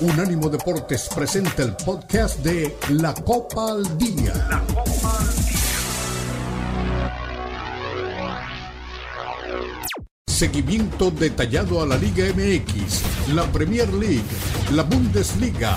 Unánimo Deportes presenta el podcast de La Copa al Día. La Copa al Día. Seguimiento detallado a la Liga MX, la Premier League, la Bundesliga,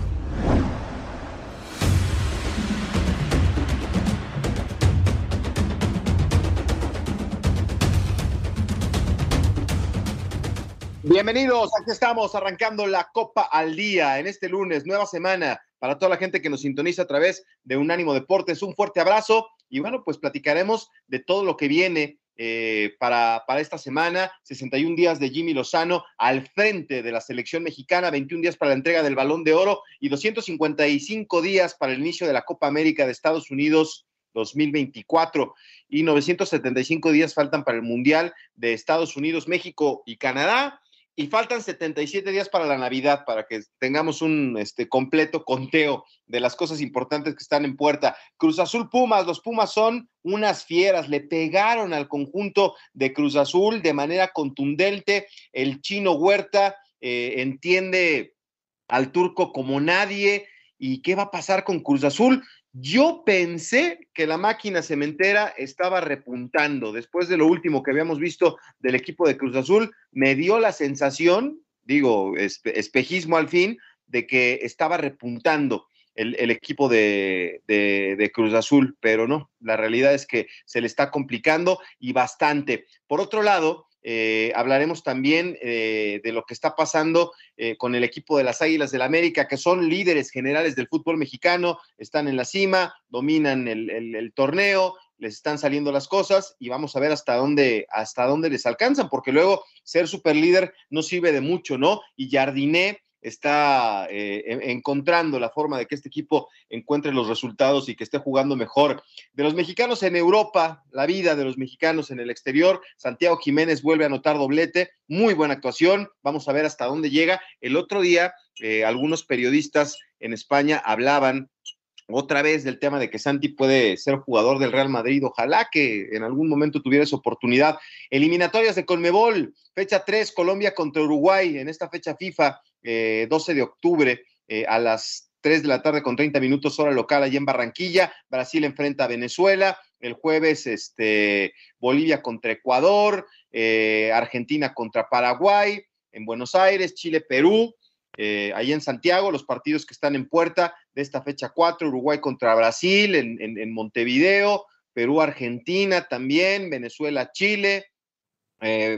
Bienvenidos, aquí estamos arrancando la Copa al Día en este lunes, nueva semana para toda la gente que nos sintoniza a través de Unánimo Deportes. Un fuerte abrazo y bueno, pues platicaremos de todo lo que viene eh, para, para esta semana. 61 días de Jimmy Lozano al frente de la selección mexicana, 21 días para la entrega del balón de oro y 255 días para el inicio de la Copa América de Estados Unidos 2024 y 975 días faltan para el Mundial de Estados Unidos, México y Canadá y faltan 77 días para la Navidad, para que tengamos un este, completo conteo de las cosas importantes que están en puerta. Cruz Azul Pumas, los Pumas son unas fieras, le pegaron al conjunto de Cruz Azul de manera contundente. El chino Huerta eh, entiende al turco como nadie. ¿Y qué va a pasar con Cruz Azul? Yo pensé que la máquina cementera estaba repuntando. Después de lo último que habíamos visto del equipo de Cruz Azul, me dio la sensación, digo, espejismo al fin, de que estaba repuntando el, equipo de, Cruz Azul, pero no, la realidad es que se le está complicando y bastante. Por otro lado, eh, hablaremos también eh, de lo que está pasando eh, con el equipo de las Águilas del América, que son líderes generales del fútbol mexicano, están en la cima, dominan el, torneo, les están saliendo las cosas y vamos a ver hasta dónde, hasta dónde les alcanzan, porque luego ser super líder no sirve de mucho, ¿no? Y Jardiné está eh, encontrando la forma de que este equipo encuentre los resultados y que esté jugando mejor. De los mexicanos en Europa, la vida de los mexicanos en el exterior, Santiago Jiménez vuelve a anotar doblete, muy buena actuación, vamos a ver hasta dónde llega. El otro día, eh, algunos periodistas en España hablaban otra vez del tema de que Santi puede ser jugador del Real Madrid. Ojalá que en algún momento tuviera esa oportunidad. Eliminatorias de Conmebol, fecha 3, Colombia contra Uruguay en esta fecha FIFA. 12 eh, de octubre eh, a las 3 de la tarde con 30 minutos hora local allí en Barranquilla. Brasil enfrenta a Venezuela. El jueves este, Bolivia contra Ecuador, eh, Argentina contra Paraguay, en Buenos Aires, Chile, Perú. ahí en Santiago, los partidos que están en puerta de esta fecha 4, Uruguay contra Brasil en, en Montevideo, Perú, Argentina también, Venezuela, Chile,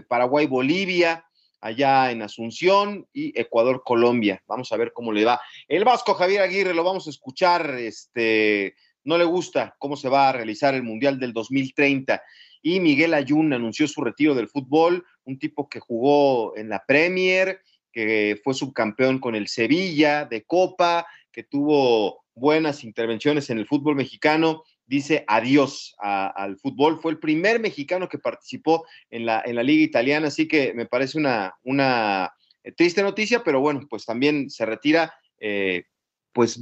Paraguay, Bolivia, allá en Asunción y Ecuador, Colombia. Vamos a ver cómo le va. El Vasco Javier Aguirre lo vamos a escuchar, este, no le gusta cómo se va a realizar el Mundial del 2030. Y Miguel Ayun anunció su retiro del fútbol, un tipo que jugó en la Premier, que fue subcampeón con el Sevilla de Copa, que tuvo buenas intervenciones en el fútbol mexicano dice adiós al fútbol. Fue el primer mexicano que participó en la, en la liga italiana, así que me parece una, una eh, triste noticia, pero bueno, pues también se retira, eh, pues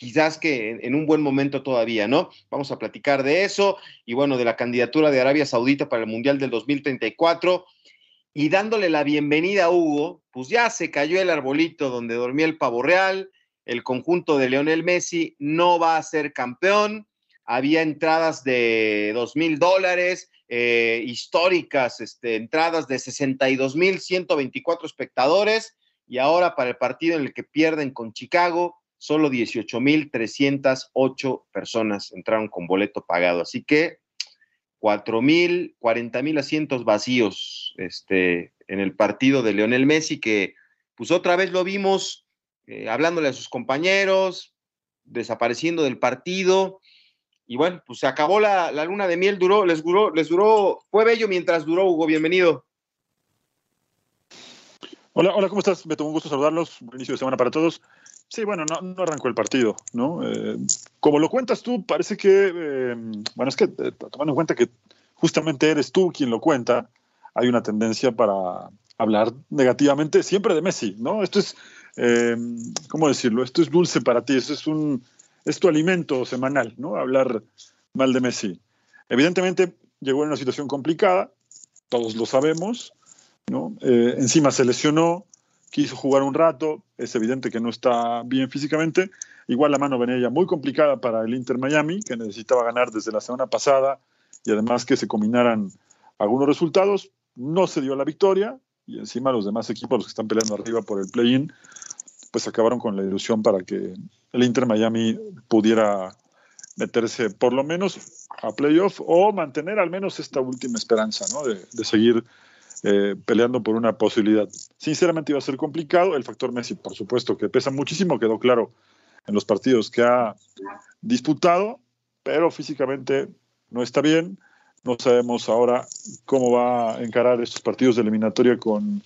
quizás que en, un buen momento todavía, ¿no? Vamos a platicar de eso y bueno, de la candidatura de Arabia Saudita para el Mundial del 2034. Y dándole la bienvenida a Hugo, pues ya se cayó el arbolito donde dormía el pavo real, el conjunto de Leonel Messi no va a ser campeón, había entradas de dos mil dólares, eh, históricas, este, entradas de 62 mil 124 espectadores, y ahora para el partido en el que pierden con Chicago, solo 18 mil 308 personas entraron con boleto pagado. Así que 4 mil, 40 mil asientos vacíos este, en el partido de Leonel Messi, que pues otra vez lo vimos eh, hablándole a sus compañeros, desapareciendo del partido y bueno, pues se acabó la, luna de miel, duró, les duró, les duró, fue bello mientras duró, Hugo, bienvenido. Hola, hola, ¿cómo estás? Beto, un gusto saludarlos. Buen inicio de semana para todos. Sí, bueno, no, arrancó el partido, ¿no? Eh, como lo cuentas tú, parece que, eh, bueno, es que eh, tomando en cuenta que justamente eres tú quien lo cuenta, hay una tendencia para hablar negativamente siempre de Messi, ¿no? Esto es, ¿cómo decirlo? Esto es dulce para ti, esto es, un, es tu alimento semanal, ¿no? Hablar mal de Messi. Evidentemente llegó en una situación complicada, todos lo sabemos, ¿no? Eh, encima se lesionó, quiso jugar un rato, es evidente que no está bien físicamente. Igual la mano venía ya muy complicada para el Inter Miami, que necesitaba ganar desde la semana pasada y además que se combinaran algunos resultados. No se dio la victoria y encima los demás equipos, los que están peleando arriba por el play-in, pues acabaron con la ilusión para que el Inter Miami pudiera meterse por lo menos a playoff o mantener al menos esta última esperanza ¿no? de, de seguir eh, peleando por una posibilidad. Sinceramente iba a ser complicado. El factor Messi, por supuesto, que pesa muchísimo, quedó claro en los partidos que ha disputado, pero físicamente no está bien. No sabemos ahora cómo va a encarar estos partidos de eliminatoria con,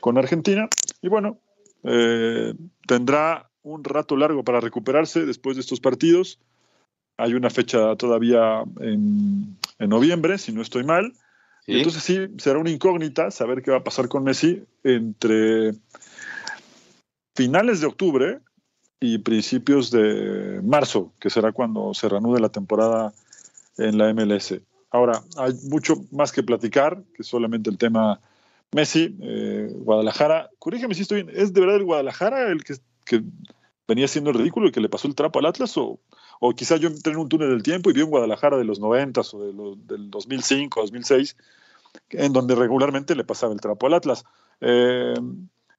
con Argentina. Y bueno, eh, tendrá un rato largo para recuperarse después de estos partidos. Hay una fecha todavía en, en noviembre, si no estoy mal. Entonces sí, será una incógnita saber qué va a pasar con Messi entre finales de octubre y principios de marzo, que será cuando se reanude la temporada en la MLS. Ahora, hay mucho más que platicar que solamente el tema Messi, eh, Guadalajara. Corrígeme si estoy bien, ¿es de verdad el Guadalajara el que, venía siendo el ridículo y que le pasó el trapo al Atlas? ¿O, o quizá yo entré en un túnel del tiempo y vi en Guadalajara de los 90 o de del 2005, 2006, en donde regularmente le pasaba el trapo al Atlas. Eh,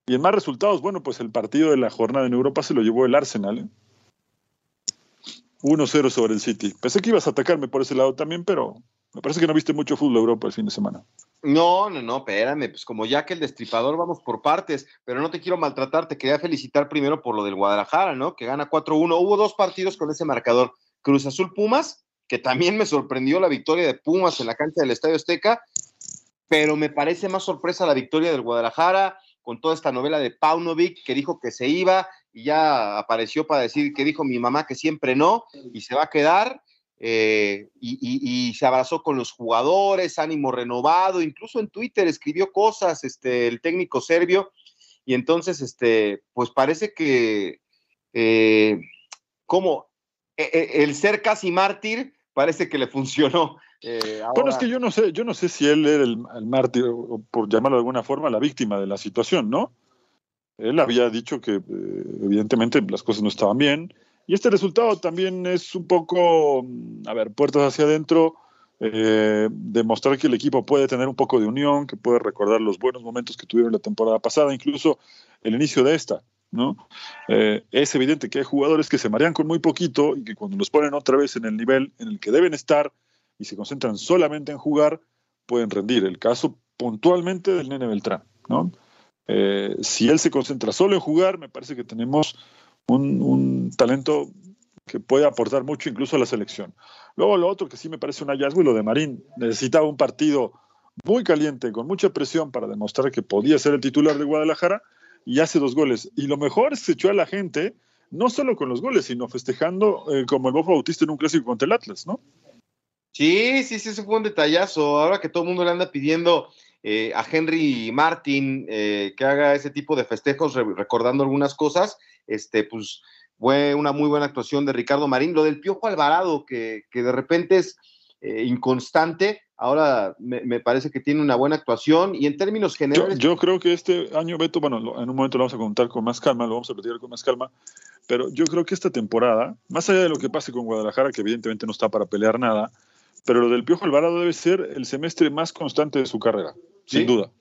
y en más resultados, bueno, pues el partido de la jornada en Europa se lo llevó el Arsenal. 1-0 ¿eh? sobre el City. Pensé que ibas a atacarme por ese lado también, pero me parece que no viste mucho fútbol Europa el fin de semana. No, no, no, espérame, pues como ya que el destripador vamos por partes, pero no te quiero maltratar, te quería felicitar primero por lo del Guadalajara, ¿no? Que gana 4-1. Hubo dos partidos con ese marcador, Cruz Azul Pumas, que también me sorprendió la victoria de Pumas en la cancha del Estadio Azteca, pero me parece más sorpresa la victoria del Guadalajara con toda esta novela de Paunovic que dijo que se iba y ya apareció para decir que dijo mi mamá que siempre no y se va a quedar. Eh, y, se abrazó con los jugadores, ánimo renovado, incluso en Twitter escribió cosas, este, el técnico serbio, y entonces, este, pues parece que, eh, como e, e, el ser casi mártir, parece que le funcionó. Eh, bueno, es que yo no sé, yo no sé si él era el, mártir, o por llamarlo de alguna forma, la víctima de la situación, ¿no? Él había dicho que eh, evidentemente las cosas no estaban bien, y este resultado también es un poco, mm, a ver, puertas hacia adentro, eh, demostrar que el equipo puede tener un poco de unión, que puede recordar los buenos momentos que tuvieron la temporada pasada, incluso el inicio de esta. ¿no? es evidente que hay jugadores que se marean con muy poquito y que cuando los ponen otra vez en el nivel en el que deben estar, y se concentran solamente en jugar, pueden rendir. El caso puntualmente del Nene Beltrán, ¿no? Eh, si él se concentra solo en jugar, me parece que tenemos un, talento que puede aportar mucho incluso a la selección. Luego lo otro que sí me parece un hallazgo y lo de Marín, necesitaba un partido muy caliente, con mucha presión para demostrar que podía ser el titular de Guadalajara y hace dos goles. Y lo mejor es que se echó a la gente, no solo con los goles, sino festejando eh, como el Bobo Bautista en un clásico contra el Atlas, ¿no? Sí, sí, sí, ese fue un detallazo. Ahora que todo el mundo le anda pidiendo eh, a Henry Martin eh, que haga ese tipo de festejos recordando algunas cosas, este, pues fue una muy buena actuación de Ricardo Marín. Lo del Piojo Alvarado, que, que de repente es eh, inconstante, ahora me, parece que tiene una buena actuación y en términos generales... Yo, creo que este año, Beto, bueno, en un momento lo vamos a contar con más calma, lo vamos a platicar con más calma, pero yo creo que esta temporada, más allá de lo que pase con Guadalajara, que evidentemente no está para pelear nada, pero lo del Piojo Alvarado debe ser el semestre más constante de su carrera, sin duda.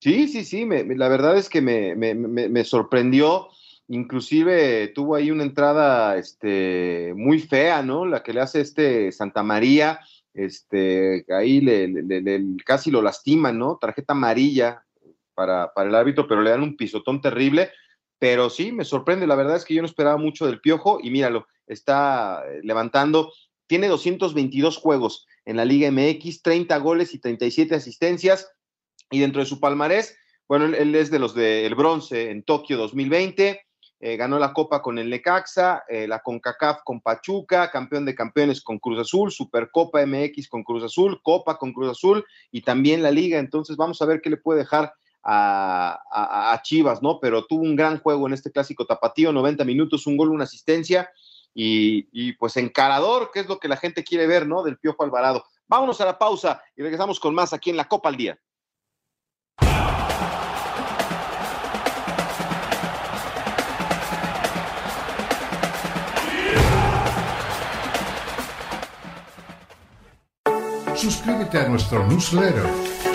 Sí, sí, sí, la verdad es que me, sorprendió. Inclusive tuvo ahí una entrada este, muy fea, ¿no? La que le hace este Santa María, este, ahí le, casi lo lastiman, ¿no? Tarjeta amarilla para, para el árbitro, pero le dan un pisotón terrible. Pero sí, me sorprende. La verdad es que yo no esperaba mucho del Piojo y míralo, está levantando tiene 222 juegos en la Liga MX, 30 goles y 37 asistencias. Y dentro de su palmarés, bueno, él, es de los del bronce en Tokio 2020, eh, ganó la Copa con el Necaxa, eh, la CONCACAF con Pachuca, campeón de campeones con Cruz Azul, Supercopa MX con Cruz Azul, Copa con Cruz Azul y también la Liga. Entonces vamos a ver qué le puede dejar a, Chivas, ¿no? Pero tuvo un gran juego en este clásico tapatío, 90 minutos, un gol, una asistencia y, pues encarador, que es lo que la gente quiere ver, ¿no? Del Piojo Alvarado. Vámonos a la pausa y regresamos con más aquí en la Copa al Día. Suscríbete a nuestro newsletter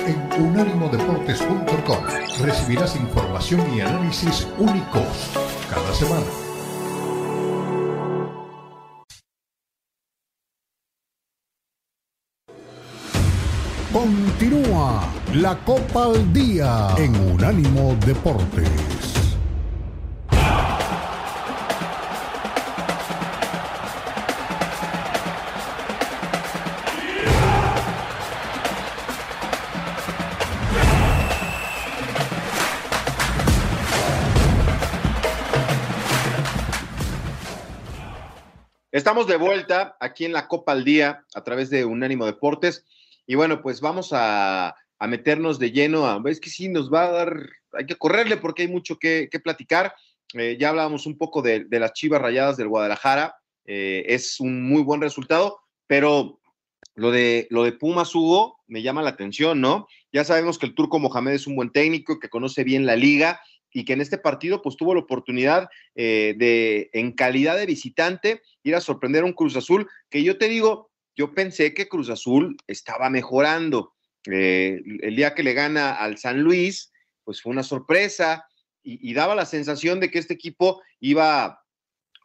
en unánimodeportes.com. Recibirás información y análisis únicos cada semana. La Copa al Día en Unánimo Deportes. Estamos de vuelta aquí en la Copa al Día a través de Unánimo Deportes. Y bueno, pues vamos a, meternos de lleno a. Es que sí, nos va a dar. Hay que correrle porque hay mucho que, platicar. Eh, ya hablábamos un poco de, las chivas rayadas del Guadalajara. Eh, es un muy buen resultado, pero lo de, lo de Pumas Hugo me llama la atención, ¿no? Ya sabemos que el turco Mohamed es un buen técnico, que conoce bien la liga y que en este partido pues tuvo la oportunidad eh, de, en calidad de visitante, ir a sorprender a un Cruz Azul, que yo te digo, yo pensé que Cruz Azul estaba mejorando. Eh, el día que le gana al San Luis, pues fue una sorpresa y, daba la sensación de que este equipo iba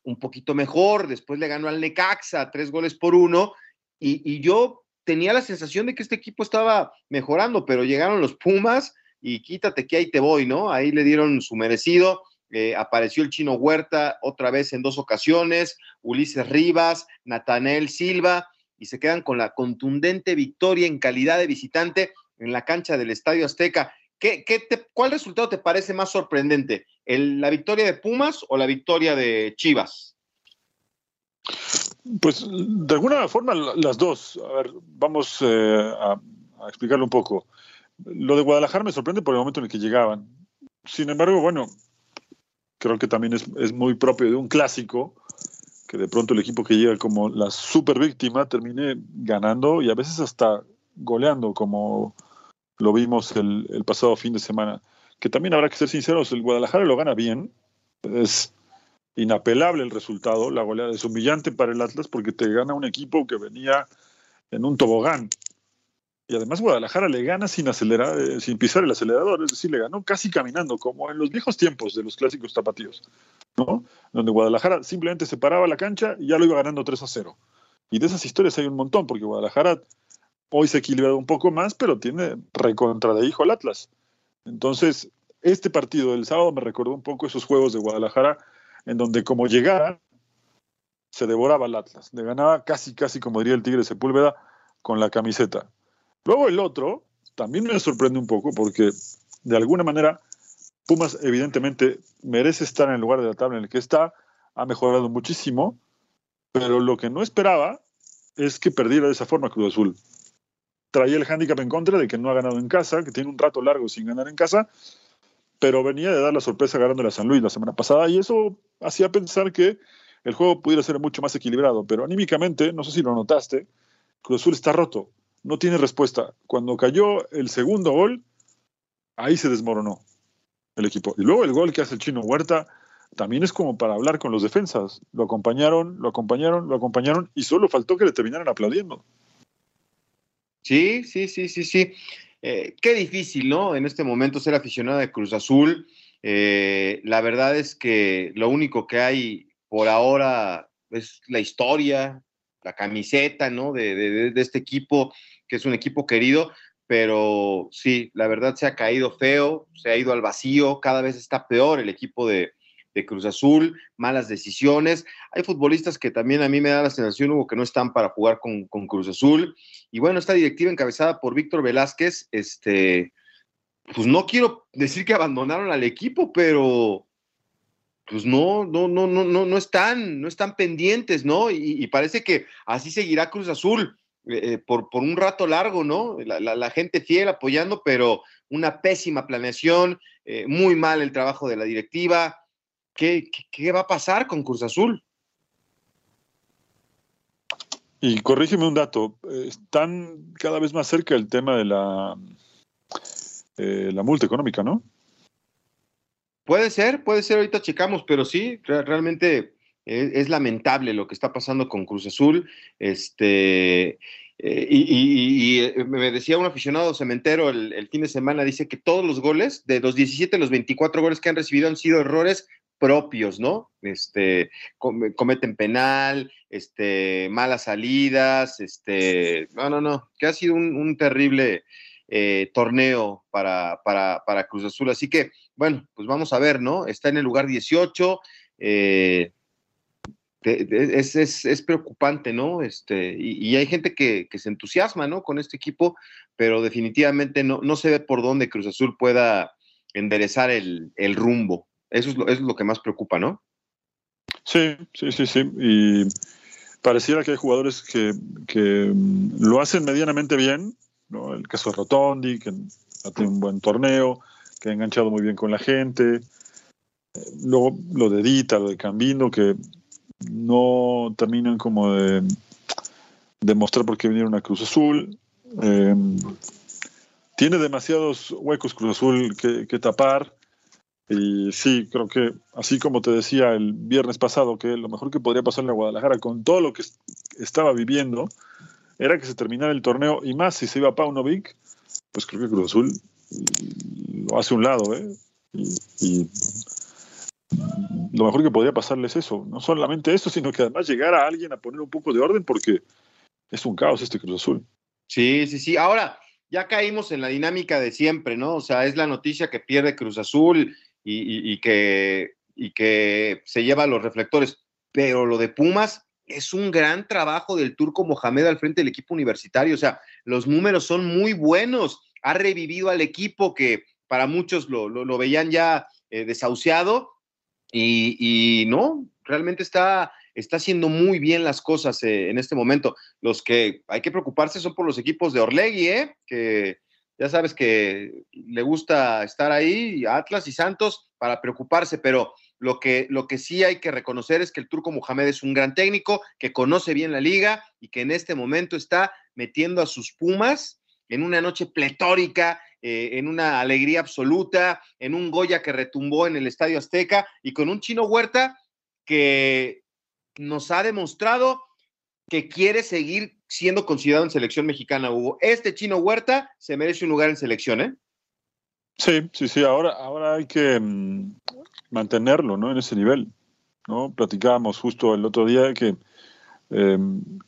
un poquito mejor, después le ganó al Necaxa, tres goles por uno, y, yo tenía la sensación de que este equipo estaba mejorando, pero llegaron los Pumas y quítate que ahí te voy, ¿no? Ahí le dieron su merecido. Eh, apareció el chino Huerta otra vez en dos ocasiones, Ulises Rivas, Natanel Silva, y se quedan con la contundente victoria en calidad de visitante en la cancha del Estadio Azteca. ¿Qué, ¿Cuál resultado te parece más sorprendente? ¿La victoria de Pumas o la victoria de Chivas? Pues de alguna forma las dos. A ver, vamos eh, a, a explicarlo un poco. Lo de Guadalajara me sorprende por el momento en el que llegaban. Sin embargo, bueno, creo que también es, muy propio de un clásico que de pronto el equipo que llega como la super víctima termine ganando y a veces hasta goleando, como lo vimos el, pasado fin de semana. Que también habrá que ser sinceros, el Guadalajara lo gana bien, es inapelable el resultado, la goleada es humillante para el Atlas porque te gana un equipo que venía en un tobogán. Y además Guadalajara le gana sin acelerar, eh, sin pisar el acelerador, es decir, le ganó casi caminando, como en los viejos tiempos de los clásicos tapatíos, Donde Guadalajara simplemente se paraba la cancha y ya lo iba ganando 3 a 0. Y de esas historias hay un montón, porque Guadalajara hoy se ha un poco más, pero tiene recontra de hijo al Atlas. Entonces, este partido del sábado me recordó un poco esos juegos de Guadalajara, en donde como llegara, se devoraba al Atlas. Le ganaba casi, casi, como diría el Tigre Sepúlveda, con la camiseta. Luego el otro también me sorprende un poco porque de alguna manera Pumas evidentemente merece estar en el lugar de la tabla en el que está, ha mejorado muchísimo, pero lo que no esperaba es que perdiera de esa forma Cruz Azul. Traía el hándicap en contra de que no ha ganado en casa, que tiene un rato largo sin ganar en casa, pero venía de dar la sorpresa ganando a San Luis la semana pasada y eso hacía pensar que el juego pudiera ser mucho más equilibrado, pero anímicamente, no sé si lo notaste, Cruz Azul está roto no tiene respuesta. Cuando cayó el segundo gol, ahí se desmoronó el equipo. Y luego el gol que hace el chino Huerta también es como para hablar con los defensas. Lo acompañaron, lo acompañaron, lo acompañaron y solo faltó que le terminaran aplaudiendo. Sí, sí, sí, sí, sí. Eh, qué difícil, ¿no? En este momento ser aficionado de Cruz Azul. Eh, la verdad es que lo único que hay por ahora es la historia, la camiseta, ¿no? de este equipo que es un equipo querido, pero sí, la verdad se ha caído feo, se ha ido al vacío, cada vez está peor el equipo de, Cruz Azul, malas decisiones. Hay futbolistas que también a mí me da la sensación, que no están para jugar con, Cruz Azul. Y bueno, esta directiva encabezada por Víctor Velázquez, este, pues no quiero decir que abandonaron al equipo, pero pues no, no, no, no, no, no están, no están pendientes, ¿no? Y, parece que así seguirá Cruz Azul eh, eh, por, por, un rato largo, ¿no? La, gente fiel apoyando, pero una pésima planeación, eh, muy mal el trabajo de la directiva. ¿Qué, qué, va a pasar con Cruz Azul? Y corrígeme un dato, están cada vez más cerca el tema de la, la multa económica, ¿no? Puede ser, puede ser, ahorita checamos, pero sí, realmente es, lamentable lo que está pasando con Cruz Azul. Este, eh, y, eh, me decía un aficionado cementero el, fin de semana, dice que todos los goles, de los 17, los 24 goles que han recibido han sido errores propios, ¿no? Este, cometen penal, este, malas salidas, este, no, no, no, que ha sido un, terrible eh, torneo para, para, para Cruz Azul. Así que bueno, pues vamos a ver, ¿no? Está en el lugar 18. Eh, es, preocupante, ¿no? Este, y, hay gente que, se entusiasma, ¿no? Con este equipo, pero definitivamente no, no se ve por dónde Cruz Azul pueda enderezar el, rumbo. Eso es, lo, es lo que más preocupa, ¿no? Sí, sí, sí, sí. Y pareciera que hay jugadores que, que mm, lo hacen medianamente bien, ¿no? El caso de Rotondi, que ha tenido un buen torneo que ha enganchado muy bien con la gente. Luego lo de Dita, lo de Cambino, que no terminan como de demostrar por qué vinieron a Cruz Azul. Em, tiene demasiados huecos Cruz Azul que, tapar. Y sí, creo que así como te decía el viernes pasado, que lo mejor que podría pasarle a Guadalajara con todo lo que estaba viviendo era que se terminara el torneo y más si se iba a Paunovic, pues creo que Cruz Azul lo hace un lado, ¿eh? Y, lo mejor que podría pasarles es eso, no solamente eso, sino que además llegar a alguien a poner un poco de orden porque es un caos este Cruz Azul. Sí, sí, sí. Ahora, ya caímos en la dinámica de siempre, ¿no? O sea, es la noticia que pierde Cruz Azul y, que, y que se lleva los reflectores. Pero lo de Pumas es un gran trabajo del turco Mohamed al frente del equipo universitario. O sea, los números son muy buenos ha revivido al equipo que para muchos lo, veían ya eh, desahuciado y, no, realmente está, está haciendo muy bien las cosas eh, en este momento. Los que hay que preocuparse son por los equipos de Orlegui, ¿eh? que ya sabes que le gusta estar ahí, Atlas y Santos, para preocuparse, pero lo que, lo que sí hay que reconocer es que el turco Mohamed es un gran técnico, que conoce bien la liga y que en este momento está metiendo a sus Pumas en una noche pletórica, eh, en una alegría absoluta, en un Goya que retumbó en el Estadio Azteca y con un chino Huerta que nos ha demostrado que quiere seguir siendo considerado en selección mexicana, Hugo. Este chino Huerta se merece un lugar en selección, ¿eh? Sí, sí, sí. Ahora, ahora hay que mm, mantenerlo, ¿no? En ese nivel, ¿no? Platicábamos justo el otro día que eh,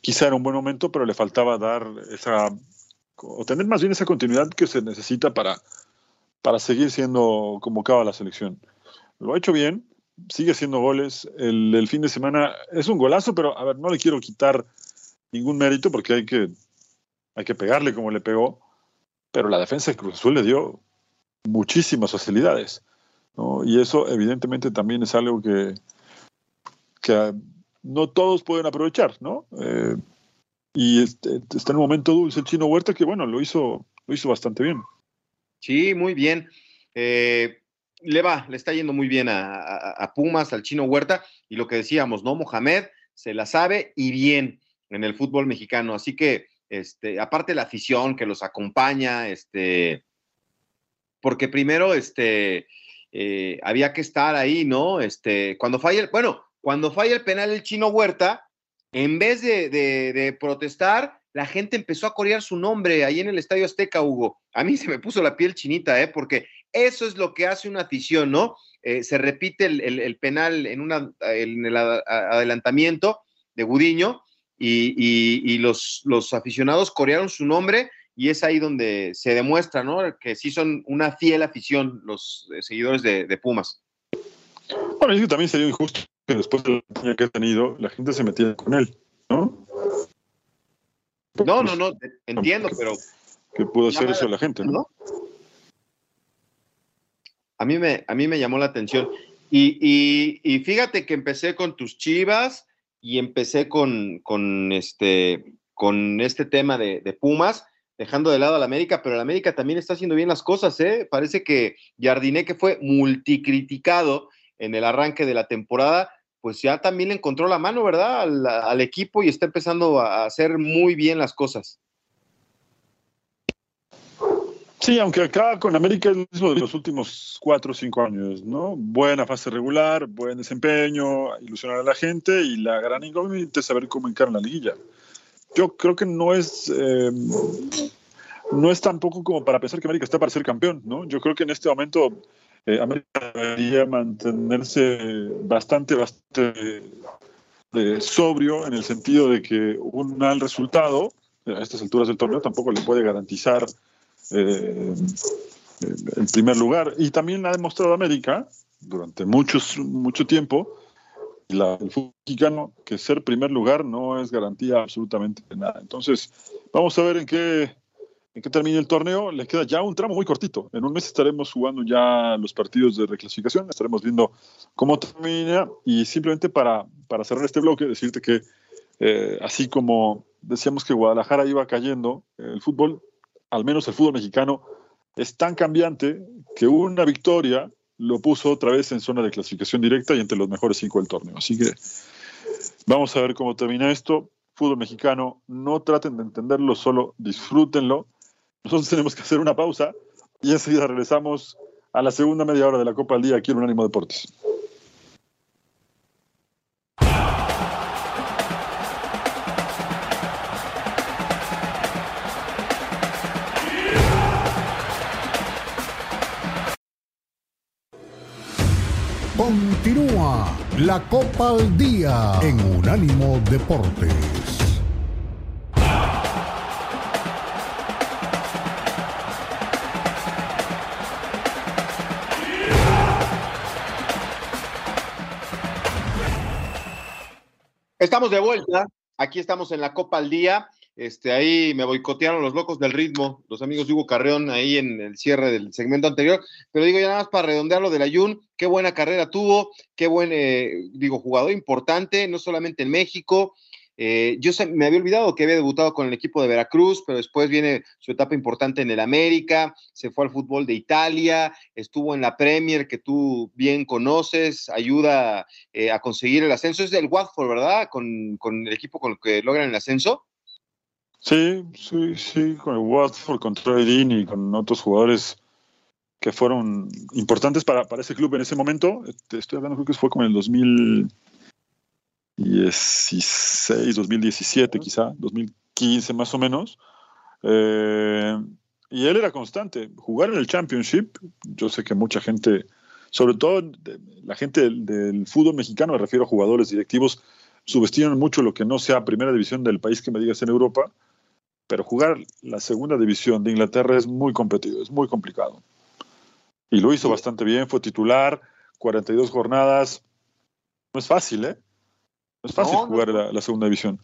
quizá era un buen momento, pero le faltaba dar esa o tener más bien esa continuidad que se necesita para, para seguir siendo convocado a la selección. Lo ha hecho bien, sigue haciendo goles. El, fin de semana es un golazo, pero a ver, no le quiero quitar ningún mérito porque hay que, hay que pegarle como le pegó. Pero la defensa de Cruz Azul le dio muchísimas facilidades. Y eso evidentemente también es algo que, que no todos pueden aprovechar, ¿no? Eh, y este, está en un momento dulce el chino Huerta que, bueno, lo hizo, lo hizo bastante bien. Sí, muy bien. Eh, le va, le está yendo muy bien a, Pumas, al chino Huerta, y lo que decíamos, ¿no? Mohamed se la sabe y bien en el fútbol mexicano. Así que, este, aparte la afición que los acompaña, este, porque primero, este, eh, había que estar ahí, ¿no? Este, cuando falla el, bueno, cuando falla el penal el chino Huerta, en vez de, protestar, la gente empezó a corear su nombre ahí en el Estadio Azteca, Hugo. A mí se me puso la piel chinita, ¿eh? porque eso es lo que hace una afición, ¿no? Eh, se repite el, penal en, una, el adelantamiento de Gudiño y, los, aficionados corearon su nombre y es ahí donde se demuestra, ¿no? Que sí son una fiel afición los eh, seguidores de, de Pumas. Bueno, y también sería injusto que después de la que ha tenido, la gente se metía con él, ¿no? No, no, no, entiendo, pero. Que pudo hacer eso la gente, ¿no? A mí, me, a mí me llamó la atención. Y, y, fíjate que empecé con tus chivas y empecé con, con, este, con este tema de, de Pumas dejando de lado a la América, pero la América también está haciendo bien las cosas, ¿eh? Parece que Jardiné, que fue multicriticado en el arranque de la temporada, pues ya también le encontró la mano, ¿verdad? Al, equipo y está empezando a hacer muy bien las cosas. Sí, aunque acá con América es lo mismo de los últimos cuatro o cinco años, ¿no? Buena fase regular, buen desempeño, ilusionar a la gente y la gran incógnita es saber cómo encarar la liguilla yo creo que no es, eh, no es tampoco como para pensar que América está para ser campeón, ¿no? Yo creo que en este momento eh, América debería mantenerse bastante, bastante eh, sobrio en el sentido de que un mal resultado a estas alturas del torneo tampoco le puede garantizar el primer lugar. Y también ha demostrado América durante muchos, mucho tiempo la, el fútbol mexicano que ser primer lugar no es garantía absolutamente de nada. Entonces, vamos a ver en qué, en qué termina el torneo. Le queda ya un tramo muy cortito. En un mes estaremos jugando ya los partidos de reclasificación, estaremos viendo cómo termina y simplemente para, para cerrar este bloque, decirte que eh, así como decíamos que Guadalajara iba cayendo, el fútbol, al menos el fútbol mexicano, es tan cambiante que una victoria lo puso otra vez en zona de clasificación directa y entre los mejores cinco del torneo. Así que vamos a ver cómo termina esto. Fútbol mexicano, no traten de entenderlo, solo disfrútenlo. Nosotros tenemos que hacer una pausa y enseguida regresamos a la segunda media hora de la Copa del Día aquí en Unánimo Deportes. Continúa la Copa al Día en Unánimo Deportes. Estamos de vuelta. Aquí estamos en la Copa al Día. Este, ahí me boicotearon los locos del ritmo, los amigos de Hugo Carreón ahí en el cierre del segmento anterior. Pero digo ya nada más para redondearlo del Ayun, qué buena carrera tuvo, qué buen, eh, digo, jugador importante, no solamente en México. Eh, yo me había olvidado que había debutado con el equipo de Veracruz, pero después viene su etapa importante en el América, se fue al fútbol de Italia, estuvo en la Premier, que tú bien conoces, ayuda eh, a conseguir el ascenso. Es del Watford, ¿verdad? Con, con el equipo con el que logran el ascenso. Sí, sí, sí, con el Watford, con Troy y con otros jugadores que fueron importantes para, para ese club en ese momento. Este, estoy hablando, creo que fue como en el 2016, 2017 quizá, 2015 más o menos. Eh, y él era constante. Jugar en el Championship, yo sé que mucha gente, sobre todo la gente del, del fútbol mexicano, me refiero a jugadores directivos, subestiman mucho lo que no sea primera división del país que me digas en Europa pero jugar la segunda división de Inglaterra es muy competido, es muy complicado. Y lo hizo bastante bien, fue titular, 42 jornadas. No es fácil, ¿eh? No es fácil jugar La, segunda división.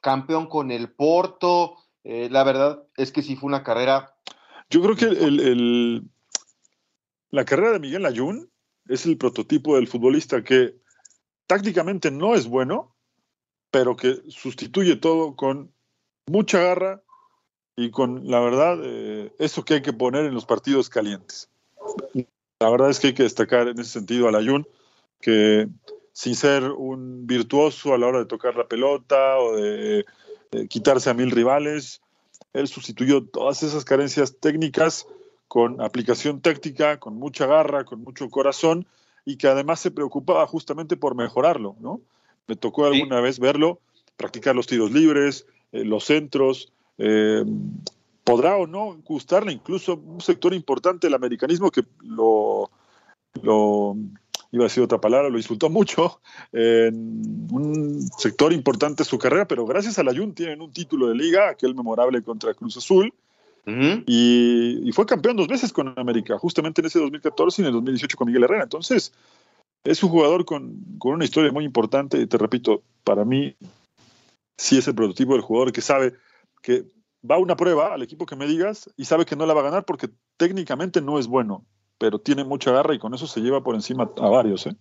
Campeón con el Porto, eh, la verdad es que sí fue una carrera. Yo creo que el, la carrera de Miguel Ayun es el prototipo del futbolista que tácticamente no es bueno, pero que sustituye todo con mucha garra y con, la verdad, eh, eso que hay que poner en los partidos calientes. La verdad es que hay que destacar en ese sentido al Ayun, que sin ser un virtuoso a la hora de tocar la pelota o de, quitarse a mil rivales, él sustituyó todas esas carencias técnicas con aplicación táctica, con mucha garra, con mucho corazón y que además se preocupaba justamente por mejorarlo, ¿no? Me tocó alguna vez verlo, practicar los tiros libres, eh, los centros, eh, podrá o no gustarle incluso un sector importante del americanismo que lo, lo iba a decir otra palabra, lo insultó mucho en un sector importante de su carrera, pero gracias a la Jun tienen un título de liga, aquel memorable contra Cruz Azul, y, fue campeón dos veces con América, justamente en ese 2014 y en el 2018 con Miguel Herrera. Entonces, es un jugador con, con una historia muy importante y te repito, para mí si es el prototipo del jugador que sabe que va a una prueba al equipo que me digas y sabe que no la va a ganar porque técnicamente no es bueno. Pero tiene mucha garra y con eso se lleva por encima a varios. ¿eh?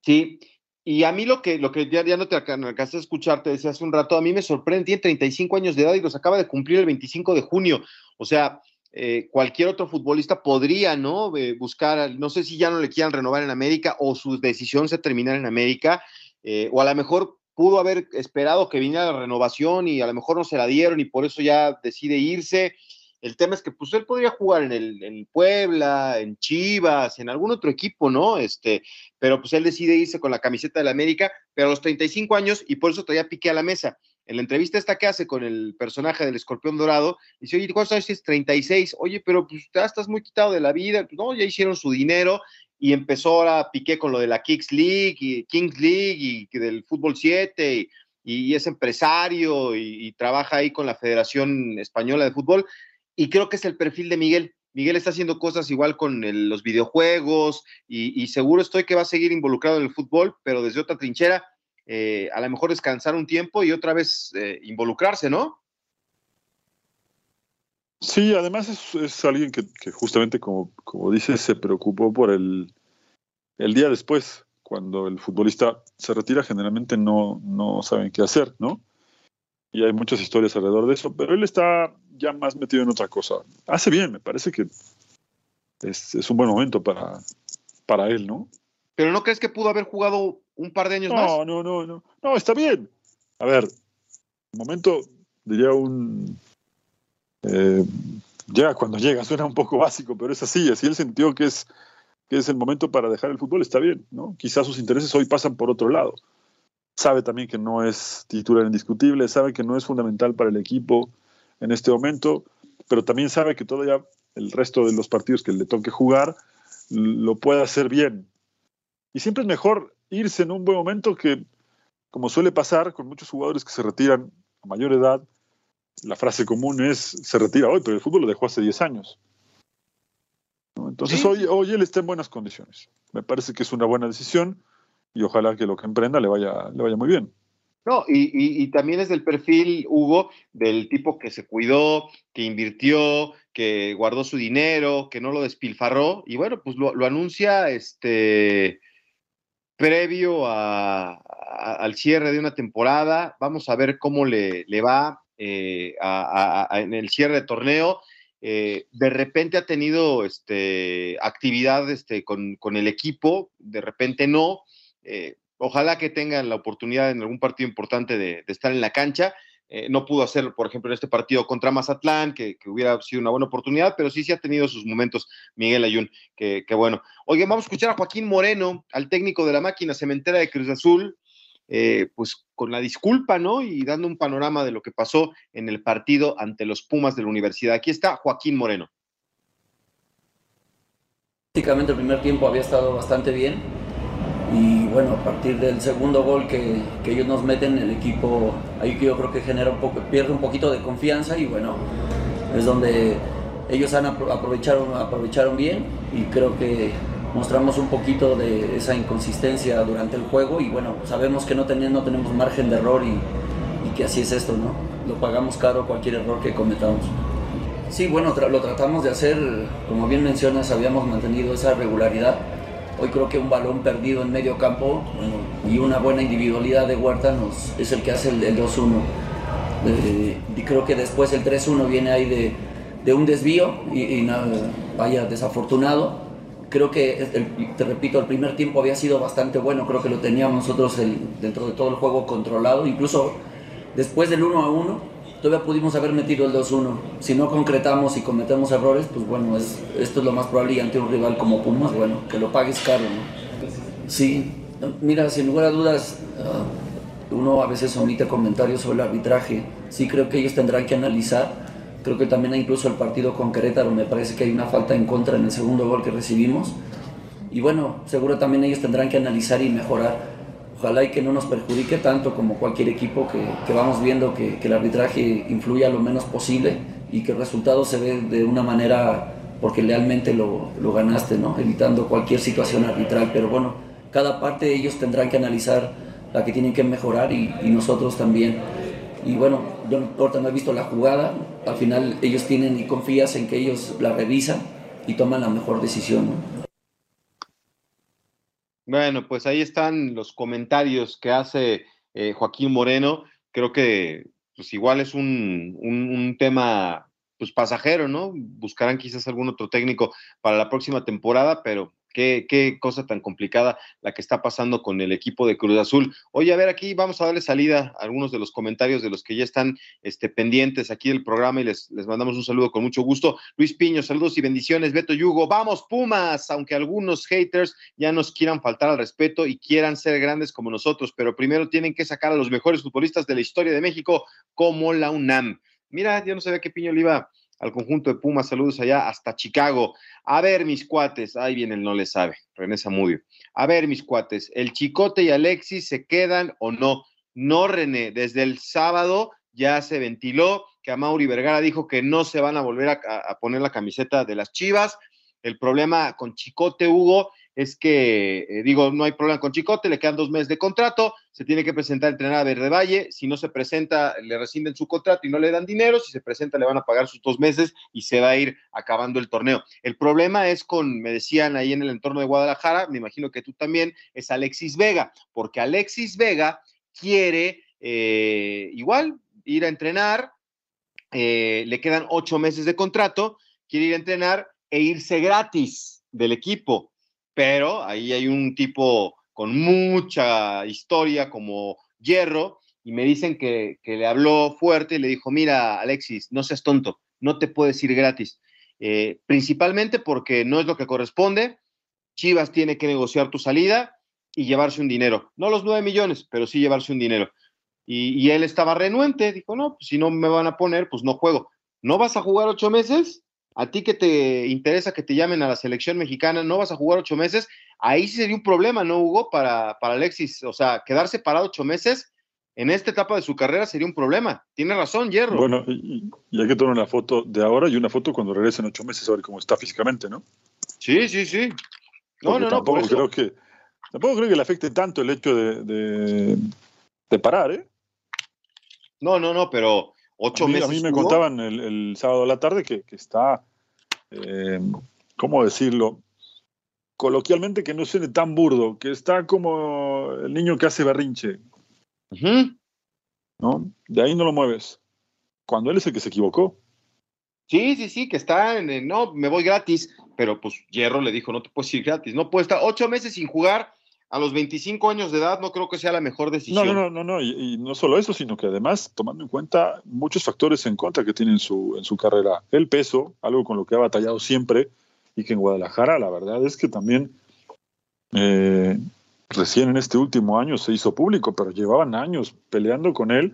Sí, y a mí lo que, lo que ya, no te alcancé a escuchar, te hace un rato, a mí me sorprende, tiene 35 años de edad y los acaba de cumplir el 25 de junio. O sea, eh, cualquier otro futbolista podría, ¿no? Eh, buscar, no sé si ya no le quieran renovar en América o su decisión se terminar en América, eh, o a lo mejor pudo haber esperado que viniera la renovación y a lo mejor no se la dieron y por eso ya decide irse. El tema es que pues él podría jugar en el Puebla, en Chivas, en algún otro equipo, ¿no? Este, pero pues él decide irse con la camiseta de la América, pero a los 35 años y por eso todavía pique a la mesa. En la entrevista esta que hace con el personaje del escorpión dorado, dice, oye, ¿cuántos años tienes? 36. Oye, pero pues ya estás muy quitado de la vida. Pues, no, ya hicieron su dinero y empezó ahora Piqué con lo de la Kings League y Kings League y del fútbol 7 y, es empresario y, trabaja ahí con la Federación Española de Fútbol y creo que es el perfil de Miguel. Miguel está haciendo cosas igual con los videojuegos y, seguro estoy que va a seguir involucrado en el fútbol, pero desde otra trinchera, eh, a lo mejor descansar un tiempo y otra vez eh, involucrarse, ¿no? Sí, además es, alguien que, justamente, como, como dices, se preocupó por el, el día después, cuando el futbolista se retira, generalmente no, no saben qué hacer, ¿no? Y hay muchas historias alrededor de eso, pero él está ya más metido en otra cosa. Hace bien, me parece que es, un buen momento para, para él, ¿no? Pero ¿no crees que pudo haber jugado un par de años más? No, no, no, no. No, está bien. A ver, momento, diría un... Eh, ya cuando llega, suena un poco básico, pero es así. Así él sintió que es, que es el momento para dejar el fútbol, está bien, ¿no? Quizás sus intereses hoy pasan por otro lado sabe también que no es titular indiscutible, sabe que no es fundamental para el equipo en este momento, pero también sabe que todavía el resto de los partidos que le toque jugar lo puede hacer bien. Y siempre es mejor irse en un buen momento que, como suele pasar con muchos jugadores que se retiran a mayor edad, la frase común es se retira hoy, pero el fútbol lo dejó hace 10 años. Entonces hoy, hoy él está en buenas condiciones. Me parece que es una buena decisión y ojalá que lo que emprenda le vaya, le vaya muy bien. No, y, también es del perfil, Hugo, del tipo que se cuidó, que invirtió, que guardó su dinero, que no lo despilfarró, y bueno, pues lo, anuncia este previo al cierre de una temporada. Vamos a ver cómo le, le va eh, en el cierre de torneo. Eh, de repente ha tenido este, actividad este, con, con el equipo, de repente no eh, ojalá que tengan la oportunidad en algún partido importante de, estar en la cancha. Eh, no pudo hacerlo, por ejemplo, en este partido contra Mazatlán, que, hubiera sido una buena oportunidad, pero sí, sí ha tenido sus momentos Miguel Ayun, que, bueno. Oye, vamos a escuchar a Joaquín Moreno, al técnico de la máquina cementera de Cruz Azul, eh, pues con la disculpa, ¿no? Y dando un panorama de lo que pasó en el partido ante los Pumas de la universidad. Aquí está Joaquín Moreno. Prácticamente el primer tiempo había estado bastante bien, bueno, a partir del segundo gol que, que, ellos nos meten, el equipo ahí yo creo que genera un poco, pierde un poquito de confianza y bueno, es donde ellos han aprovecharon, aprovecharon bien y creo que mostramos un poquito de esa inconsistencia durante el juego y bueno, sabemos que no, tenemos, no tenemos margen de error y, y, que así es esto, ¿no? Lo pagamos caro cualquier error que cometamos. Sí, bueno, lo tratamos de hacer, como bien mencionas, habíamos mantenido esa regularidad Hoy creo que un balón perdido en medio campo y una buena individualidad de Huerta nos, es el que hace el, 2-1. Eh, y creo que después el 3-1 viene ahí de, un desvío y, vaya desafortunado. Creo que, te repito, el primer tiempo había sido bastante bueno, creo que lo teníamos nosotros dentro de todo el juego controlado, incluso después del 1 1 todavía pudimos haber metido el 2-1. Si no concretamos y cometemos errores, pues bueno, es, esto es lo más probable y ante un rival como Pumas, bueno, que lo pagues caro, ¿no? Sí, mira, sin lugar a dudas, ah, uno a veces omite comentarios sobre el arbitraje. Sí creo que ellos tendrán que analizar. Creo que también incluso el partido con Querétaro, me parece que hay una falta en contra en el segundo gol que recibimos. Y bueno, seguro también ellos tendrán que analizar y mejorar ojalá y que no nos perjudique tanto como cualquier equipo que, vamos viendo que, el arbitraje influya lo menos posible y que el resultado se ve de una manera porque lealmente lo, ganaste, ¿no? evitando cualquier situación arbitral. Pero bueno, cada parte ellos tendrán que analizar la que tienen que mejorar y, nosotros también. Y bueno, yo ahorita no he visto la jugada, al final ellos tienen y confías en que ellos la revisan y toman la mejor decisión. Bueno, pues ahí están los comentarios que hace eh, Joaquín Moreno. Creo que pues igual es un, un tema pues pasajero, ¿no? Buscarán quizás algún otro técnico para la próxima temporada, pero Qué, qué, cosa tan complicada la que está pasando con el equipo de Cruz Azul. Oye, a ver, aquí vamos a darle salida a algunos de los comentarios de los que ya están este, pendientes aquí del programa y les, les mandamos un saludo con mucho gusto. Luis Piño, saludos y bendiciones. Beto Yugo, vamos Pumas, aunque algunos haters ya nos quieran faltar al respeto y quieran ser grandes como nosotros, pero primero tienen que sacar a los mejores futbolistas de la historia de México como la UNAM. Mira, yo no sabía qué Piño le iba al conjunto de Pumas, saludos allá hasta Chicago. A ver, mis cuates, ahí viene el no le sabe, René Zamudio. A ver, mis cuates, ¿el Chicote y Alexis se quedan o no? No, René, desde el sábado ya se ventiló que a Mauri Vergara dijo que no se van a volver a, a poner la camiseta de las Chivas. El problema con Chicote, Hugo, es que, eh, digo, no hay problema con Chicote, le quedan dos meses de contrato, se tiene que presentar a entrenar a Verde Valle, si no se presenta, le rescinden su contrato y no le dan dinero, si se presenta, le van a pagar sus dos meses y se va a ir acabando el torneo. El problema es con, me decían ahí en el entorno de Guadalajara, me imagino que tú también, es Alexis Vega, porque Alexis Vega quiere eh, igual ir a entrenar, eh, le quedan ocho meses de contrato, quiere ir a entrenar e irse gratis del equipo pero ahí hay un tipo con mucha historia como Hierro y me dicen que, le habló fuerte y le dijo, mira Alexis, no seas tonto, no te puedes ir gratis, eh, principalmente porque no es lo que corresponde, Chivas tiene que negociar tu salida y llevarse un dinero, no los nueve millones, pero sí llevarse un dinero. Y, y él estaba renuente, dijo, no, pues si no me van a poner, pues no juego. ¿No vas a jugar ocho meses? A ti que te interesa que te llamen a la selección mexicana, no vas a jugar ocho meses, ahí sí sería un problema, ¿no, Hugo? Para, para Alexis, o sea, quedarse parado ocho meses en esta etapa de su carrera sería un problema. Tiene razón, Hierro. Bueno, y, hay que tomar una foto de ahora y una foto cuando regresen ocho meses, a ver cómo está físicamente, ¿no? Sí, sí, sí. No, no, no. Tampoco creo que, tampoco creo que le afecte tanto el hecho de, de, parar, ¿eh? No, no, no, pero Ocho a mí, meses. A mí me contaban el, sábado a la tarde que, está, eh, ¿cómo decirlo? Coloquialmente que no suene tan burdo, que está como el niño que hace berrinche. ¿No? De ahí no lo mueves. Cuando él es el que se equivocó. Sí, sí, sí, que está en, no, me voy gratis, pero pues Hierro le dijo, no te puedes ir gratis, no puedes estar ocho meses sin jugar a los 25 años de edad no creo que sea la mejor decisión. No, no, no, no, y, no solo eso, sino que además, tomando en cuenta muchos factores en contra que tiene en su, en su carrera, el peso, algo con lo que ha batallado siempre, y que en Guadalajara la verdad es que también eh, recién en este último año se hizo público, pero llevaban años peleando con él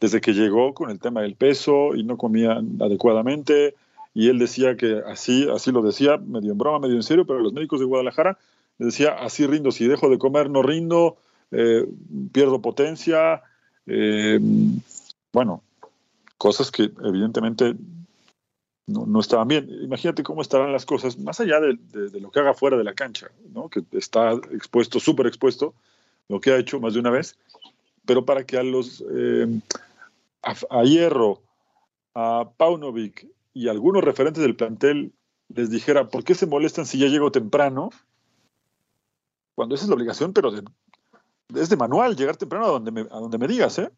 desde que llegó con el tema del peso y no comía adecuadamente, y él decía que así, así lo decía, medio en broma, medio en serio, pero los médicos de Guadalajara decía, así rindo, si dejo de comer no rindo, eh, pierdo potencia, eh, bueno, cosas que evidentemente no, estaban bien. Imagínate cómo estarán las cosas, más allá de, lo que haga fuera de la cancha, ¿no? que está expuesto, súper expuesto, lo que ha hecho más de una vez, pero para que a los, eh, a, Hierro, a Paunovic y algunos referentes del plantel les dijera, ¿por qué se molestan si ya llego temprano? Cuando esa es la obligación, pero es de manual llegar temprano a donde me, a donde me digas, ¿eh?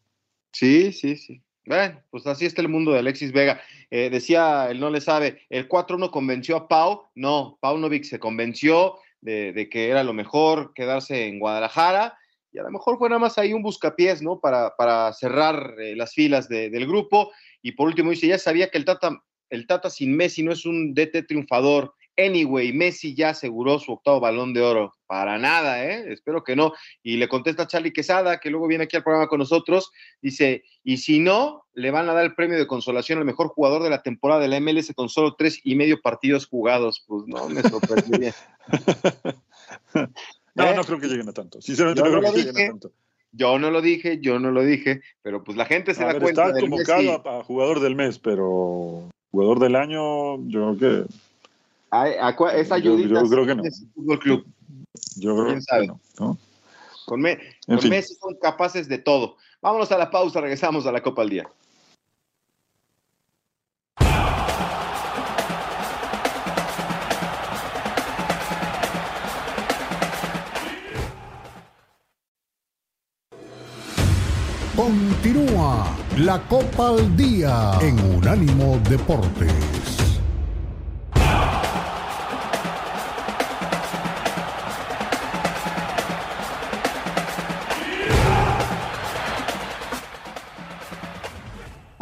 Sí, sí, sí. Bueno, pues así está el mundo de Alexis Vega. Eh, decía, él no le sabe, el 4-1 convenció a Pau, no, Pau Novik se convenció de, que era lo mejor quedarse en Guadalajara y a lo mejor fue nada más ahí un buscapiés, ¿no? Para, para cerrar eh, las filas del grupo. Y por último dice, ya sabía que el Tata, el Tata sin Messi no es un DT triunfador, Anyway, Messi ya aseguró su octavo balón de oro. Para nada, ¿eh? Espero que no. Y le contesta Charlie Quesada, que luego viene aquí al programa con nosotros. Dice: Y si no, le van a dar el premio de consolación al mejor jugador de la temporada de la MLS con solo tres y medio partidos jugados. Pues no, me sorprendería. no, ¿Eh? no creo que lleguen a tanto. Sinceramente, no, creo que lleguen a tanto. Yo no lo dije, yo no lo dije, pero pues la gente se da cuenta. Está convocado a jugador del mes, pero jugador del año, yo creo que esa ayudita yo, yo creo que no. es fútbol club. Yo creo ¿Quién sabe? que no. ¿no? Con, me, con Messi son capaces de todo. Vámonos a la pausa, regresamos a la Copa al Día. Continúa la Copa al Día en Unánimo Deporte.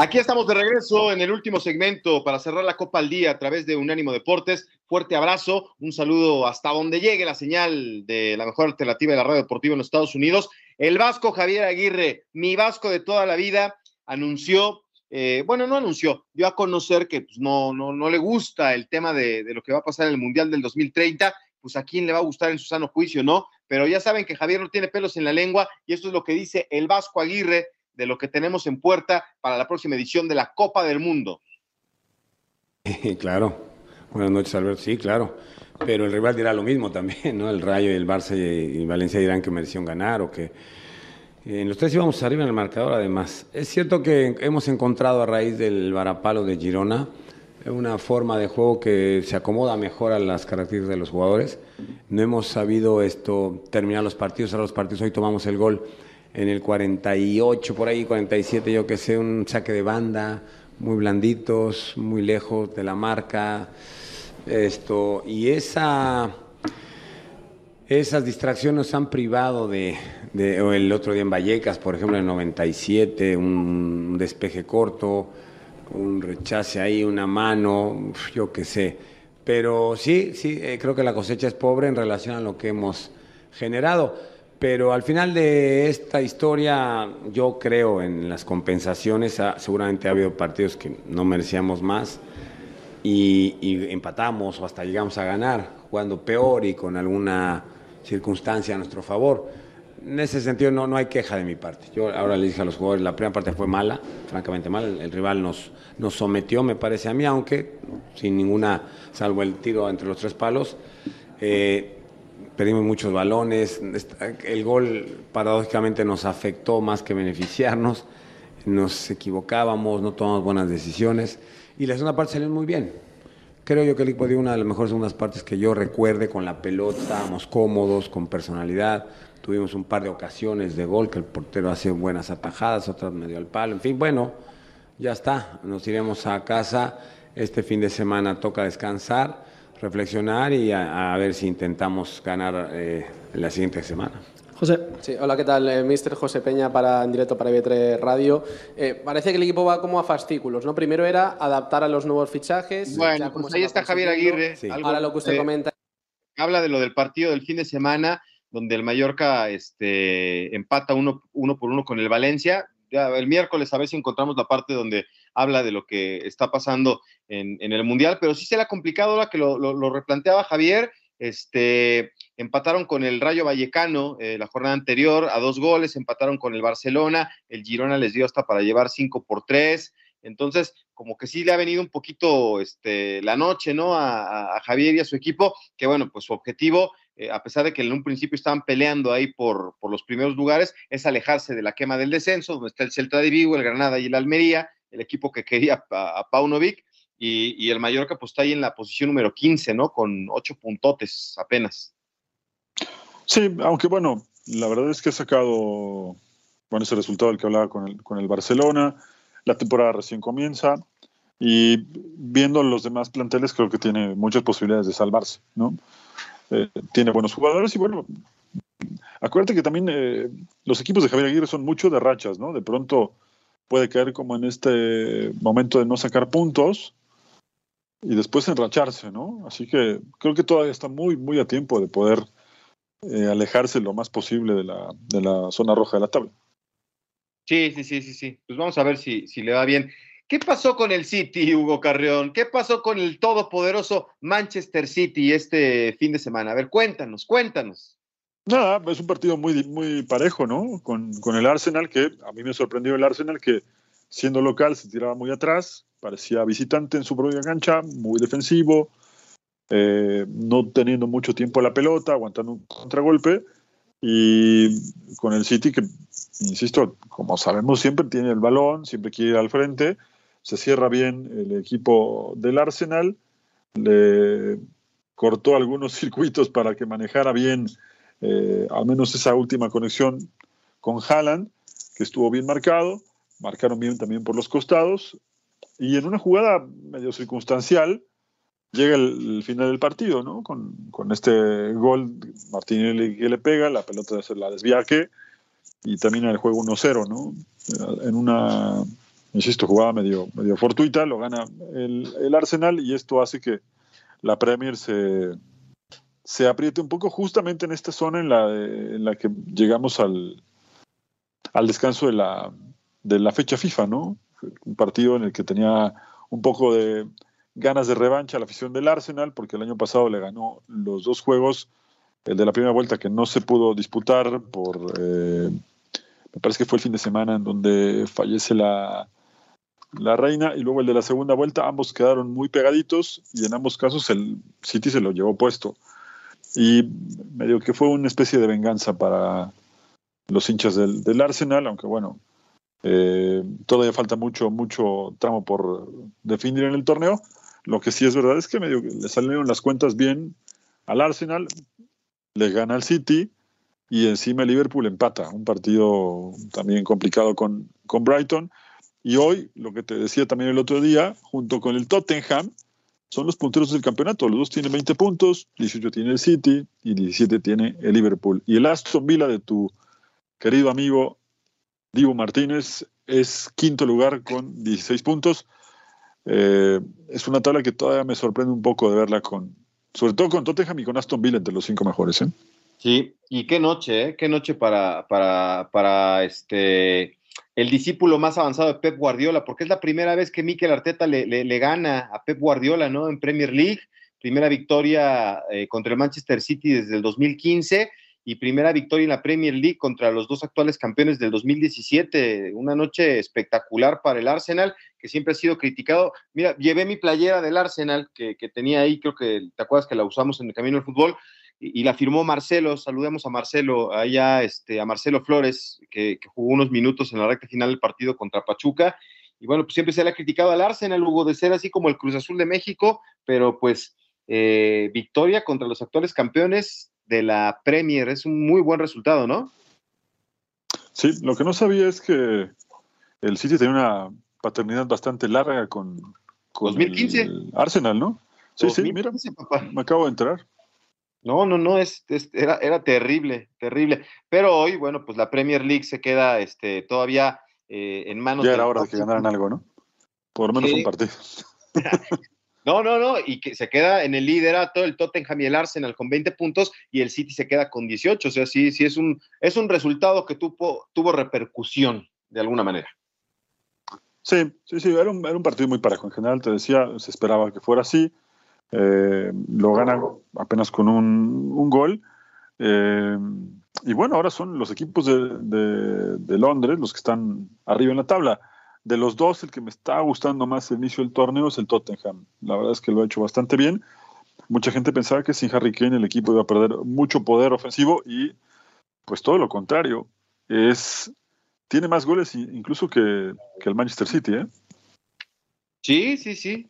Aquí estamos de regreso en el último segmento para cerrar la Copa al Día a través de Unánimo Deportes. Fuerte abrazo, un saludo hasta donde llegue la señal de la mejor alternativa de la radio deportiva en los Estados Unidos. El Vasco Javier Aguirre, mi Vasco de toda la vida, anunció, eh, bueno, no anunció, dio a conocer que pues, no, no, no le gusta el tema de, lo que va a pasar en el Mundial del 2030 pues a quién le va a gustar en su sano juicio, ¿no? Pero ya saben que Javier no tiene pelos en la lengua y esto es lo que dice el Vasco Aguirre de lo que tenemos en puerta para la próxima edición de la Copa del Mundo. Claro. Buenas noches, Alberto. Sí, claro. Pero el rival dirá lo mismo también, ¿no? El Rayo y el Barça y, Valencia dirán que merecieron ganar o que... En los tres íbamos arriba en el marcador, además. Es cierto que hemos encontrado a raíz del varapalo de Girona una forma de juego que se acomoda mejor a las características de los jugadores. No hemos sabido esto terminar los partidos, ahora los partidos hoy tomamos el gol en el 48, por ahí 47, yo que sé, un saque de banda, muy blanditos, muy lejos de la marca. Esto, y esa, esas distracciones nos han privado de, de el otro día en Vallecas, por ejemplo, en el 97, un despeje corto, un rechace ahí, una mano, yo qué sé. Pero sí, sí, eh, creo que la cosecha es pobre en relación a lo que hemos generado. Pero al final de esta historia, yo creo en las compensaciones. Ah, seguramente ha habido partidos que no merecíamos más y, empatamos o hasta llegamos a ganar, jugando peor y con alguna circunstancia a nuestro favor. En ese sentido no, no hay queja de mi parte. Yo ahora le dije a los jugadores, la primera parte fue mala, francamente mala. El, rival nos, nos sometió, me parece a mí, aunque sin ninguna, salvo el tiro entre los tres palos. Eh, perdimos muchos balones, el gol paradójicamente nos afectó más que beneficiarnos, nos equivocábamos, no tomamos buenas decisiones. Y la segunda parte salió muy bien. Creo yo que el equipo dio una de las mejores segundas partes que yo recuerde con la pelota, estábamos cómodos, con personalidad, tuvimos un par de ocasiones de gol que el portero hace buenas atajadas, otras medio al palo, en fin, bueno, ya está, nos iremos a casa, este fin de semana toca descansar reflexionar y a, ver si intentamos ganar eh, en la siguiente semana. José. Sí, hola, ¿qué tal? Eh, Mister José Peña para, en directo para IB3 Radio. Eh, parece que el equipo va como a fascículos, ¿no? Primero era adaptar a los nuevos fichajes. Bueno, pues ahí está Javier Aguirre. Ahora lo que usted comenta. Habla de lo del partido del fin de semana, donde el Mallorca este, empata uno, uno por uno con el Valencia. Ya el miércoles a ver si encontramos la parte donde habla de lo que está pasando en, el Mundial, pero sí se le ha complicado la que lo, replanteaba Javier. Este, empataron con el Rayo Vallecano eh, la jornada anterior a dos goles, empataron con el Barcelona, el Girona les dio hasta para llevar cinco por tres. Entonces, como que sí le ha venido un poquito este, la noche, ¿no? A, Javier y a su equipo, que bueno, pues su objetivo, eh, a pesar de que en un principio estaban peleando ahí por, por los primeros lugares, es alejarse de la quema del descenso, donde está el Celta de Vigo, el Granada y el Almería, el equipo que quería a, Paunovic, y, el Mallorca pues está ahí en la posición número 15, ¿no? Con ocho puntotes apenas. Sí, aunque bueno, la verdad es que ha sacado, bueno, ese resultado del que hablaba con el, Barcelona, la temporada recién comienza, y viendo los demás planteles creo que tiene muchas posibilidades de salvarse, ¿no? Eh, tiene buenos jugadores y bueno, acuérdate que también eh, los equipos de Javier Aguirre son mucho de rachas, ¿no? De pronto puede caer como en este momento de no sacar puntos y después enracharse, ¿no? Así que creo que todavía está muy, muy a tiempo de poder eh, alejarse lo más posible de la, de la zona roja de la tabla. Sí, sí, sí, sí, sí. Pues vamos a ver si, si le va bien. ¿Qué pasó con el City, Hugo Carrión? ¿Qué pasó con el todopoderoso Manchester City este fin de semana? A ver, cuéntanos, cuéntanos. Nada, es un partido muy, muy parejo, ¿no? Con, el Arsenal, que a mí me sorprendió el Arsenal, que siendo local se tiraba muy atrás, parecía visitante en su propia cancha, muy defensivo, eh, no teniendo mucho tiempo la pelota, aguantando un contragolpe, y con el City, que, insisto, como sabemos, siempre tiene el balón, siempre quiere ir al frente, se cierra bien el equipo del Arsenal, le cortó algunos circuitos para que manejara bien eh, al menos esa última conexión con Haaland. que estuvo bien marcado, marcaron bien también por los costados, y en una jugada medio circunstancial, llega el, final del partido, ¿no? Con, este gol, Martinelli que le pega, la pelota se la desviaje y termina el juego 1-0, ¿no? En una, insisto, jugada medio, medio fortuita, lo gana el, Arsenal y esto hace que la Premier se, se apriete un poco justamente en esta zona en la, en la que llegamos al, al descanso de la, de la fecha FIFA, ¿no? Un partido en el que tenía un poco de ganas de revancha la afición del Arsenal, porque el año pasado le ganó los dos juegos, el de la primera vuelta que no se pudo disputar por, eh, me parece que fue el fin de semana en donde fallece la, la reina, y luego el de la segunda vuelta, ambos quedaron muy pegaditos y en ambos casos el City se lo llevó puesto. Y medio que fue una especie de venganza para los hinchas del, del Arsenal, aunque bueno, eh, todavía falta mucho, mucho tramo por definir en el torneo. Lo que sí es verdad es que medio le salieron las cuentas bien al Arsenal, le gana al City y encima Liverpool empata. Un partido también complicado con, con Brighton. Y hoy, lo que te decía también el otro día, junto con el Tottenham, son los punteros del campeonato. Los dos tienen 20 puntos, 18 tiene el City y 17 tiene el Liverpool. Y el Aston Villa de tu querido amigo Divo Martínez es quinto lugar con 16 puntos. Eh, es una tabla que todavía me sorprende un poco de verla con, sobre todo con Tottenham y con Aston Villa entre los cinco mejores. ¿eh? Sí, y qué noche, ¿eh? qué noche para, para, para este el discípulo más avanzado de Pep Guardiola, porque es la primera vez que Mikel Arteta le, le, gana a Pep Guardiola, ¿no? En Premier League, primera victoria eh, contra el Manchester City desde el 2015 y primera victoria en la Premier League contra los dos actuales campeones del 2017. Una noche espectacular para el Arsenal, que siempre ha sido criticado. Mira, llevé mi playera del Arsenal, que, tenía ahí, creo que te acuerdas que la usamos en el camino del fútbol, y, la firmó Marcelo. Saludemos a Marcelo, allá este, a Marcelo Flores, que, jugó unos minutos en la recta final del partido contra Pachuca. Y bueno, pues siempre se le ha criticado al Arsenal, Hugo, de ser así como el Cruz Azul de México, pero pues eh, victoria contra los actuales campeones de la Premier. Es un muy buen resultado, ¿no? Sí, lo que no sabía es que el City tenía una paternidad bastante larga con, 2015. Arsenal, ¿no? Sí, sí, mira, me acabo de enterar. No, no, no, es, era, era, terrible, terrible. Pero hoy, bueno, pues la Premier League se queda este, todavía eh, en manos Ya era hora de que ganaran algo, ¿no? Por lo menos un partido. No, no, no, y que se queda en el liderato el Tottenham y el Arsenal con 20 puntos y el City se queda con 18. O sea, sí, sí es un, es un resultado que tuvo, tuvo repercusión de alguna manera. Sí, sí, sí, era un, era un partido muy parejo. En general, te decía, se esperaba que fuera así. Eh, lo ganan apenas con un, un gol. Eh, y bueno, ahora son los equipos de, de, Londres los que están arriba en la tabla de los dos, el que me está gustando más el inicio del torneo es el Tottenham. La verdad es que lo ha hecho bastante bien. Mucha gente pensaba que sin Harry Kane el equipo iba a perder mucho poder ofensivo y pues todo lo contrario. Es, tiene más goles incluso que, el Manchester City. ¿eh? Sí, sí, sí.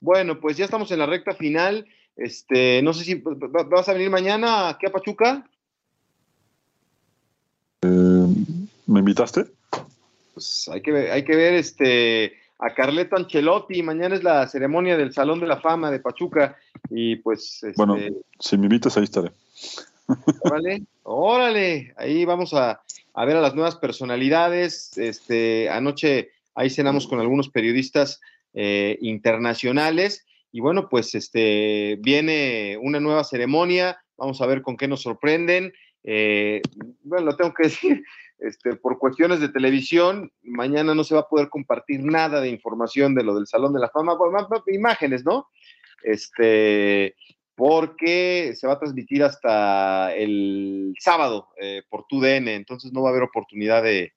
Bueno, pues ya estamos en la recta final. Este, no sé si vas a venir mañana aquí a Pachuca. Eh, ¿Me invitaste? pues hay que ver, hay que ver este a Carleto Ancelotti, mañana es la ceremonia del Salón de la Fama de Pachuca y pues este, bueno, si me invitas ahí estaré. Órale, órale, ahí vamos a, ver a las nuevas personalidades. Este, anoche ahí cenamos con algunos periodistas eh, internacionales. Y bueno, pues este viene una nueva ceremonia, vamos a ver con qué nos sorprenden. Eh, bueno, lo tengo que decir, este, por cuestiones de televisión, mañana no se va a poder compartir nada de información de lo del Salón de la Fama, bueno, imágenes, ¿no? Este, porque se va a transmitir hasta el sábado eh, por TUDN, entonces no va a haber oportunidad de,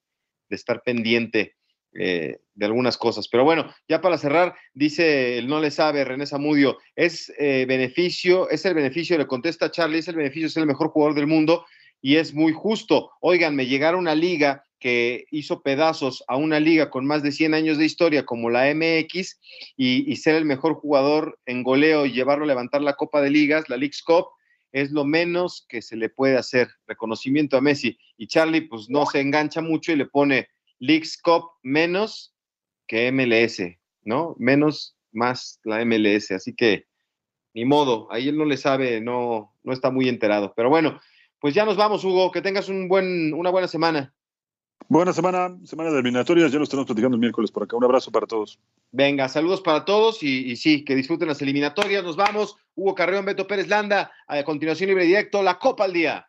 estar pendiente eh, de algunas cosas. Pero bueno, ya para cerrar, dice el no le sabe René Zamudio, es eh, beneficio, es el beneficio, le contesta Charlie, es el beneficio ser el mejor jugador del mundo, y es muy justo. Oigan, me llegar a una liga que hizo pedazos a una liga con más de 100 años de historia como la MX y, ser el mejor jugador en goleo y llevarlo a levantar la Copa de Ligas, la League's Cup, es lo menos que se le puede hacer. Reconocimiento a Messi. Y Charlie, pues no se engancha mucho y le pone Leagues Cup menos que MLS, ¿no? Menos más la MLS. Así que, ni modo, ahí él no le sabe, no, no está muy enterado. Pero bueno, pues ya nos vamos, Hugo. Que tengas un buen, una buena semana. Buena semana, semana de eliminatorias. Ya lo estamos platicando el miércoles por acá. Un abrazo para todos. Venga, saludos para todos y, y, sí, que disfruten las eliminatorias. Nos vamos. Hugo Carreón, Beto Pérez Landa. A continuación, libre directo, la Copa al Día.